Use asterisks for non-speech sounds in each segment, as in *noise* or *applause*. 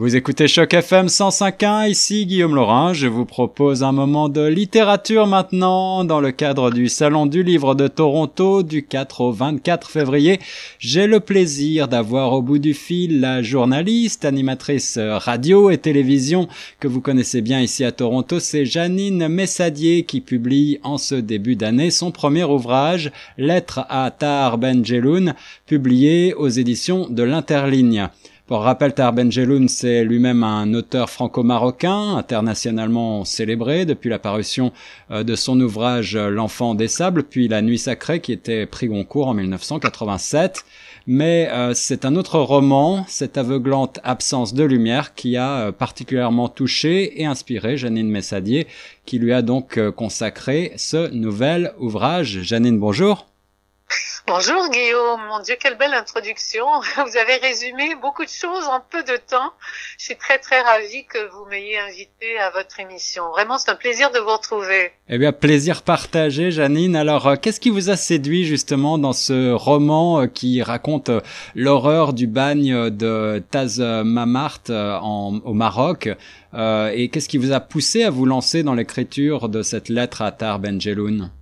Vous écoutez Choc FM 105.1, ici Guillaume Laurin. Je vous propose un moment de littérature maintenant dans le cadre du Salon du Livre de Toronto du 4 au 24 février. J'ai le plaisir d'avoir au bout du fil la journaliste, animatrice radio et télévision que vous connaissez bien ici à Toronto. C'est Janine Messadier qui publie en ce début d'année son premier ouvrage, Lettre à Tar Benjeloun, publié aux éditions de l'Interligne. Pour rappel, Tahar Benjeloun, c'est lui-même un auteur franco-marocain, internationalement célébré depuis la parution euh, de son ouvrage L'enfant des sables, puis La nuit sacrée, qui était pris Goncourt en 1987. Mais euh, c'est un autre roman, cette aveuglante absence de lumière, qui a euh, particulièrement touché et inspiré Janine Messadier, qui lui a donc consacré ce nouvel ouvrage. Janine, bonjour. Bonjour Guillaume, mon Dieu, quelle belle introduction. *laughs* Vous avez résumé beaucoup de choses en peu de temps. Je suis très très ravie que vous m'ayez invité à votre émission. Vraiment, c'est un plaisir de vous retrouver. Eh bien, plaisir partagé, Janine. Alors, euh, qu'est-ce qui vous a séduit justement dans ce roman euh, qui raconte euh, l'horreur du bagne de Taz Mamart au Maroc Et qu'est-ce qui vous a poussé à vous lancer dans l'écriture de cette lettre à Tar Benjeloun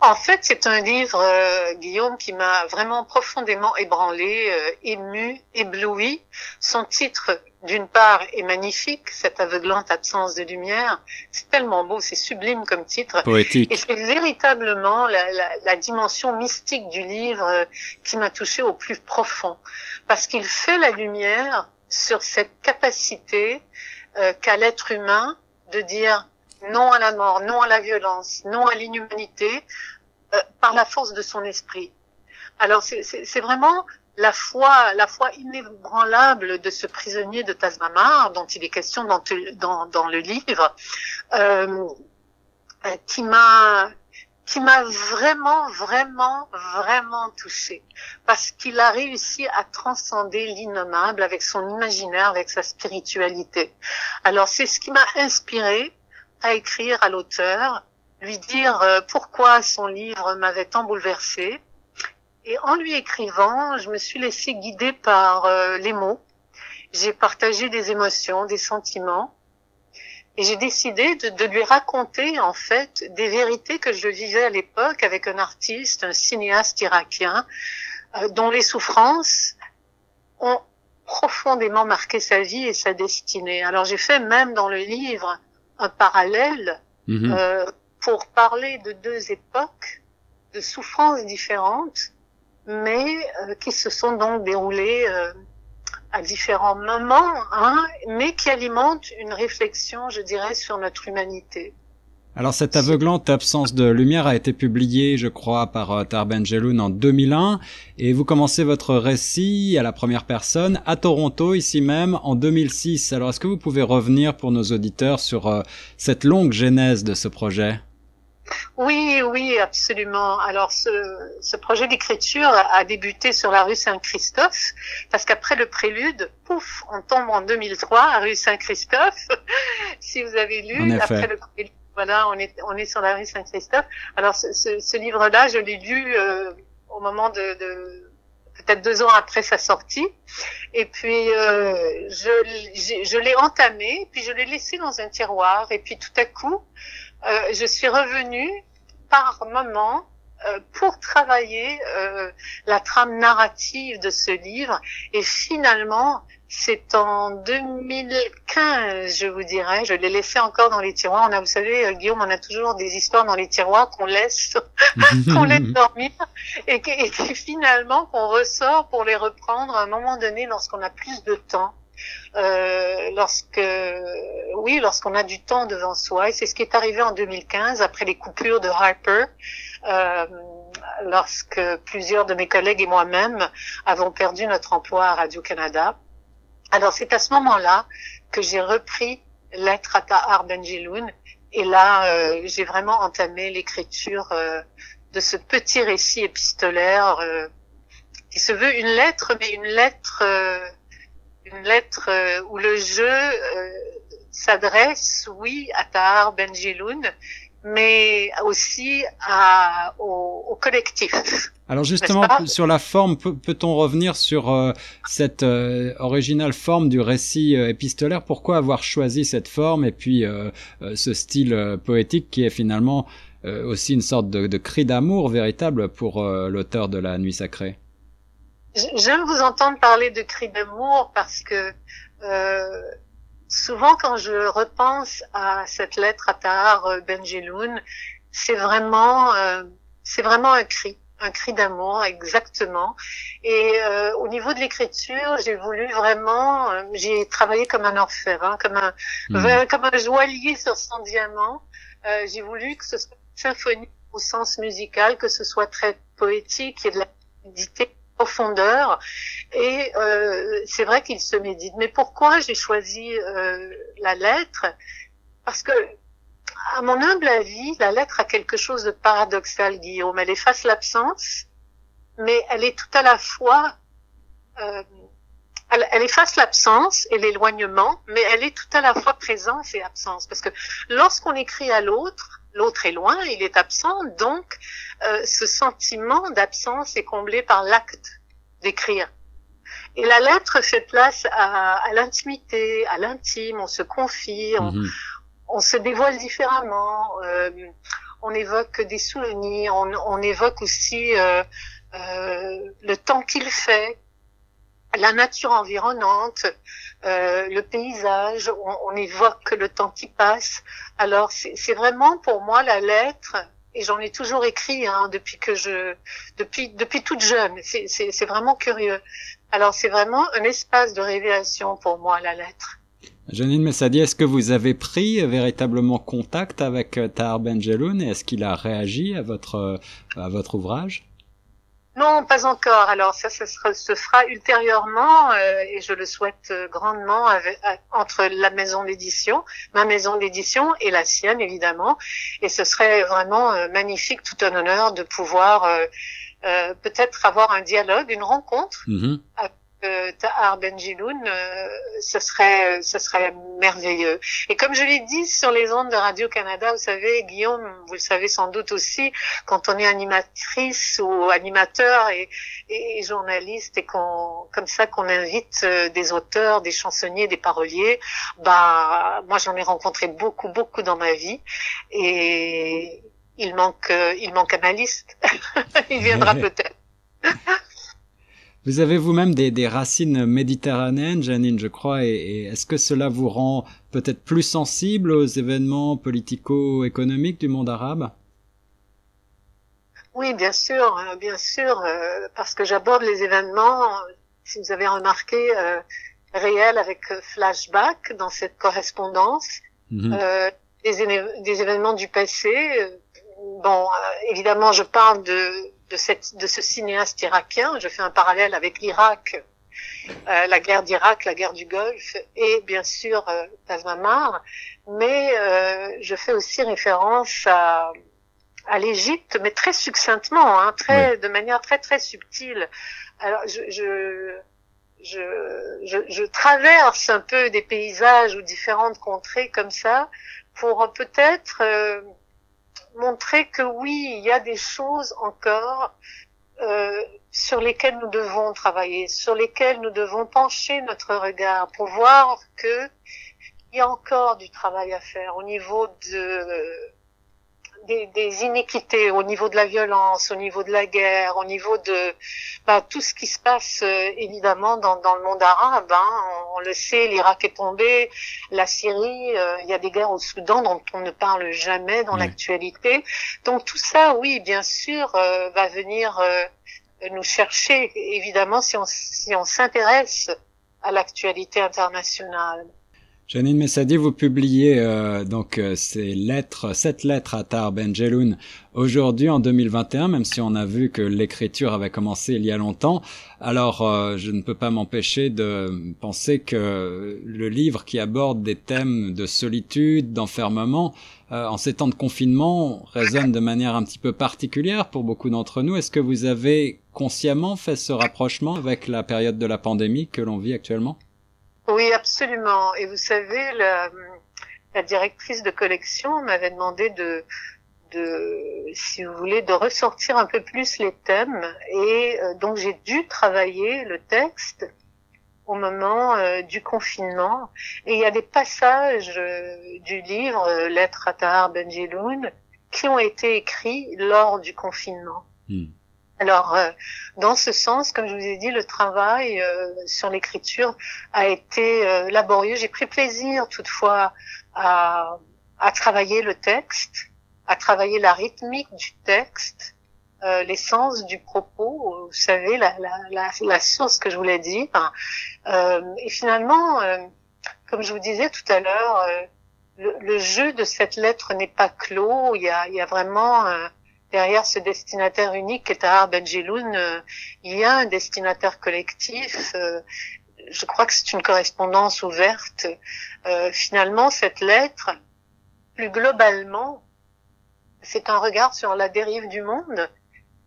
en fait, c'est un livre, euh, Guillaume, qui m'a vraiment profondément ébranlé, euh, ému, ébloui. Son titre, d'une part, est magnifique, cette aveuglante absence de lumière. C'est tellement beau, c'est sublime comme titre. Poétique. Et c'est véritablement la, la, la, dimension mystique du livre euh, qui m'a touché au plus profond, parce qu'il fait la lumière sur cette capacité qu'a l'être humain de dire non à la mort, non à la violence, non à l'inhumanité, euh, par la force de son esprit. Alors c'est vraiment la foi, la foi inébranlable de ce prisonnier de Tasmamar, dont il est question dans, dans, dans le livre, euh, qui m'a qui m'a vraiment, vraiment, vraiment touché parce qu'il a réussi à transcender l'innommable avec son imaginaire, avec sa spiritualité. Alors c'est ce qui m'a inspiré à écrire à l'auteur, lui dire euh, pourquoi son livre m'avait tant bouleversé. Et en lui écrivant, je me suis laissée guider par euh, les mots. J'ai partagé des émotions, des sentiments. Et j'ai décidé de, de, lui raconter, en fait, des vérités que je vivais à l'époque avec un artiste, un cinéaste irakien, euh, dont les souffrances ont profondément marqué sa vie et sa destinée. Alors j'ai fait même dans le livre un parallèle mhm. euh, pour parler de deux époques de souffrances différentes, mais euh, qui se sont donc déroulées euh, à différents moments, hein, mais qui alimentent une réflexion, je dirais, sur notre humanité. Alors cette aveuglante absence de lumière a été publiée, je crois, par euh, Tarben Jeloun en 2001, et vous commencez votre récit à la première personne à Toronto, ici même, en 2006. Alors est-ce que vous pouvez revenir pour nos auditeurs sur euh, cette longue genèse de ce projet? Oui, oui, absolument. Alors, ce, ce projet d'écriture a débuté sur la rue Saint-Christophe, parce qu'après le prélude, pouf, on tombe en 2003 à rue Saint-Christophe. *laughs* si vous avez lu, après le prélude, voilà, on est, on est sur la rue Saint-Christophe. Alors, ce, ce, ce livre-là, je l'ai lu euh, au moment de, de peut-être deux ans après sa sortie. Et puis, euh, je, je l'ai entamé, puis je l'ai laissé dans un tiroir. Et puis, tout à coup, euh, je suis revenue par moment pour travailler euh, la trame narrative de ce livre. Et finalement, c'est en 2015, je vous dirais. Je l'ai laissé encore dans les tiroirs. On a, vous savez, euh, Guillaume, on a toujours des histoires dans les tiroirs qu'on laisse, *laughs* qu'on laisse dormir et que, finalement qu'on ressort pour les reprendre à un moment donné lorsqu'on a plus de temps. Euh, lorsque, oui, lorsqu'on a du temps devant soi. Et c'est ce qui est arrivé en 2015 après les coupures de Harper. Euh, lorsque plusieurs de mes collègues et moi-même avons perdu notre emploi à Radio-Canada. Alors c'est à ce moment-là que j'ai repris Lettre à Tahar Benjeloun et là euh, j'ai vraiment entamé l'écriture euh, de ce petit récit épistolaire euh, qui se veut une lettre, mais une lettre, une lettre où le jeu s'adresse, oui, à Tahar Benjeloun, mais aussi à, au, au collectif. Alors justement, sur la forme, peut-on revenir sur euh, cette euh, originale forme du récit euh, épistolaire? Pourquoi avoir choisi cette forme et puis ce style poétique qui est finalement aussi une sorte de, de cri d'amour véritable pour l'auteur de La Nuit Sacrée? J'aime vous entendre parler de cri d'amour parce que souvent quand je repense à cette lettre à Tahar Benjeloun, c'est vraiment, c'est vraiment un cri un cri d'amour exactement. Et euh, au niveau de l'écriture, j'ai voulu vraiment, euh, j'ai travaillé comme un orfèvre, hein, comme un hmm. comme un joaillier sur son diamant. Euh, j'ai voulu que ce soit une symphonie au sens musical, que ce soit très poétique et de la profondeur. Et euh, c'est vrai qu'il se médite. Mais pourquoi j'ai choisi euh, la lettre? Parce que à mon humble avis, la lettre a quelque chose de paradoxal, Guillaume. Elle efface l'absence, mais elle est tout à la fois... Euh, elle, elle, efface l'absence et l'éloignement, mais elle est tout à la fois présence et absence. Parce que lorsqu'on écrit à l'autre, l'autre est loin, il est absent, donc euh, ce sentiment d'absence est comblé par l'acte d'écrire. Et la lettre fait place à, à l'intimité, à l'intime, on se confie, on, mhm on se dévoile différemment, euh, on évoque des souvenirs, on, on évoque aussi euh, euh, le temps qu'il fait, la nature environnante, euh, le paysage, on, on, évoque le temps qui passe. Alors c'est vraiment pour moi la lettre, et j'en ai toujours écrit hein, depuis que je, depuis depuis toute jeune. C'est vraiment curieux. Alors c'est vraiment un espace de révélation pour moi la lettre. Janine Messadi, est-ce que vous avez pris véritablement contact avec euh, Tahar Benjeloun et est-ce qu'il a réagi à votre, euh, à votre ouvrage? Non, pas encore. Alors ça, ça se fera ultérieurement euh, et je le souhaite grandement entre la maison d'édition, ma maison d'édition et la sienne évidemment. Et ce serait vraiment magnifique, tout un honneur de pouvoir peut-être avoir un dialogue, une rencontre mm-hmm euh, Tahar Benjiloun, euh, ce serait, ce serait merveilleux. Et comme je l'ai dit sur les ondes de Radio Canada, vous savez, Guillaume, vous le savez sans doute aussi, quand on est animatrice ou animateur et, et journaliste et qu'on, comme ça, qu'on invite euh, des auteurs, des chansonniers, des paroliers, bah, moi j'en ai rencontré beaucoup, beaucoup dans ma vie et il manque, euh, il manque un liste. *laughs* il viendra *laughs* peut-être. Vous avez vous-même des, des, racines méditerranéennes, Janine, je crois, et, et est-ce que cela vous rend peut-être plus sensible aux événements politico-économiques du monde arabe? Oui, bien sûr, euh, bien sûr, euh, parce que j'aborde les événements, si vous avez remarqué, euh, réels avec flashback dans cette correspondance, mhm. euh, des, des, événements du passé. Bon, évidemment, je parle de de, cette, de ce cinéaste irakien. Je fais un parallèle avec l'Irak, euh, la guerre d'Irak, la guerre du Golfe et bien sûr euh, Tazmamar, mais euh, je fais aussi référence à, à l'Égypte, mais très succinctement, hein, très, de manière très très subtile. Alors je, je je, je, je, traverse un peu des paysages ou différentes contrées comme ça pour peut-être euh, montrer que oui, il y a des choses encore euh, sur lesquelles nous devons travailler, sur lesquelles nous devons pencher notre regard pour voir que il y a encore du travail à faire au niveau de des, des, iniquités au niveau de la violence, au niveau de la guerre, au niveau de bah, tout ce qui se passe euh, évidemment dans, dans, le monde arabe. Hein. On, le sait, l'Irak est tombé, la Syrie, euh, il y a des guerres au Soudan dont on ne parle jamais dans l'actualité. Donc tout ça, oui, bien sûr, euh, va venir nous chercher, évidemment, si on, si on s'intéresse à l'actualité internationale. Janine Messadi, vous publiez euh, donc euh, ces lettres, cette lettre à Tar Benjeloun aujourd'hui en 2021, même si on a vu que l'écriture avait commencé il y a longtemps. Alors, euh, je ne peux pas m'empêcher de penser que le livre qui aborde des thèmes de solitude, d'enfermement, en ces temps de confinement, résonne de manière un petit peu particulière pour beaucoup d'entre nous. Est-ce que vous avez consciemment fait ce rapprochement avec la période de la pandémie que l'on vit actuellement? Oui, absolument. Et vous savez, la, la directrice de collection m'avait demandé de, de, si vous voulez, de ressortir un peu plus les thèmes. Et euh, donc j'ai dû travailler le texte au moment euh, du confinement. Et il y a des passages euh, du livre Lettre à Tahar Benjeloun qui ont été écrits lors du confinement. Hmm. Alors, dans ce sens, comme je vous ai dit, le travail sur l'écriture a été laborieux. J'ai pris plaisir toutefois à, à travailler le texte à travailler la rythmique du texte, euh, l'essence du propos, vous savez, la, la, la, la, source que je voulais dire. Euh, et finalement, euh, comme je vous disais tout à l'heure, euh, le, le, jeu de cette lettre n'est pas clos. Il y a, il y a vraiment euh, derrière ce destinataire unique qui est Tahar Benjeloun, il y a un destinataire collectif. je crois que c'est une correspondance ouverte. finalement, cette lettre, plus globalement, c'est un regard sur la dérive du monde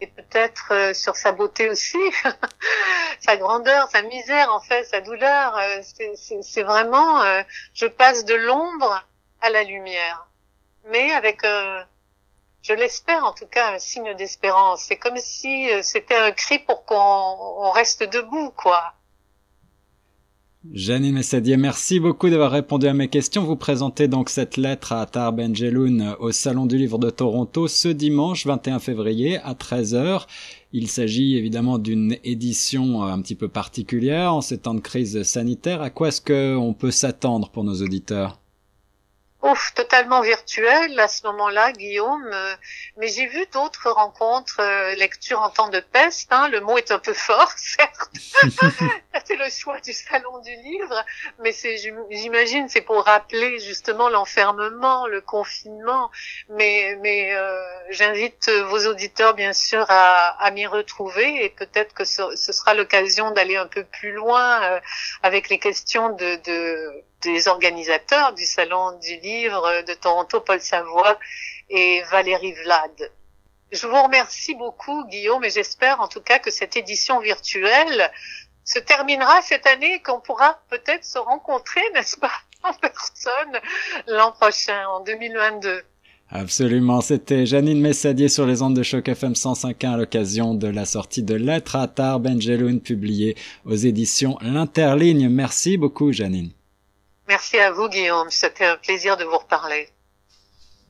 et peut-être euh, sur sa beauté aussi, *laughs* sa grandeur, sa misère en fait, sa douleur. Euh, c'est vraiment, euh, je passe de l'ombre à la lumière, mais avec, je l'espère en tout cas, un signe d'espérance. C'est comme si c'était un cri pour qu'on reste debout, quoi. Janine Messadier, merci beaucoup d'avoir répondu à mes questions. Vous présentez donc cette lettre à Tar Benjeloun au Salon du Livre de Toronto ce dimanche 21 février à 13h. Il s'agit évidemment d'une édition un petit peu particulière en ces temps de crise sanitaire. À quoi est-ce qu'on peut s'attendre pour nos auditeurs? Ouf, totalement virtuel à ce moment-là, Guillaume. Euh, mais j'ai vu d'autres rencontres, euh, lecture en temps de peste. Hein, le mot est un peu fort, *laughs* certes. c'est le choix du salon du livre, mais c'est, j'imagine, c'est pour rappeler justement l'enfermement, le confinement. Mais, mais euh, j'invite vos auditeurs, bien sûr, à, à m'y retrouver et peut-être que ce, ce sera l'occasion d'aller un peu plus loin avec les questions de, de des organisateurs du Salon du Livre de Toronto, Paul Savoie et Valérie Vlad. Je vous remercie beaucoup, Guillaume, et j'espère en tout cas que cette édition virtuelle se terminera cette année et qu'on pourra peut-être se rencontrer, *laughs* n'est-ce pas, en personne l'an prochain, en 2022. Absolument, c'était Janine Messadier sur les ondes de choc FM 105.1 à l'occasion de la sortie de Lettres à Tar Benjeloun publiée aux éditions L'Interligne. Merci beaucoup Janine. Merci à vous, Guillaume. C'était un plaisir de vous reparler.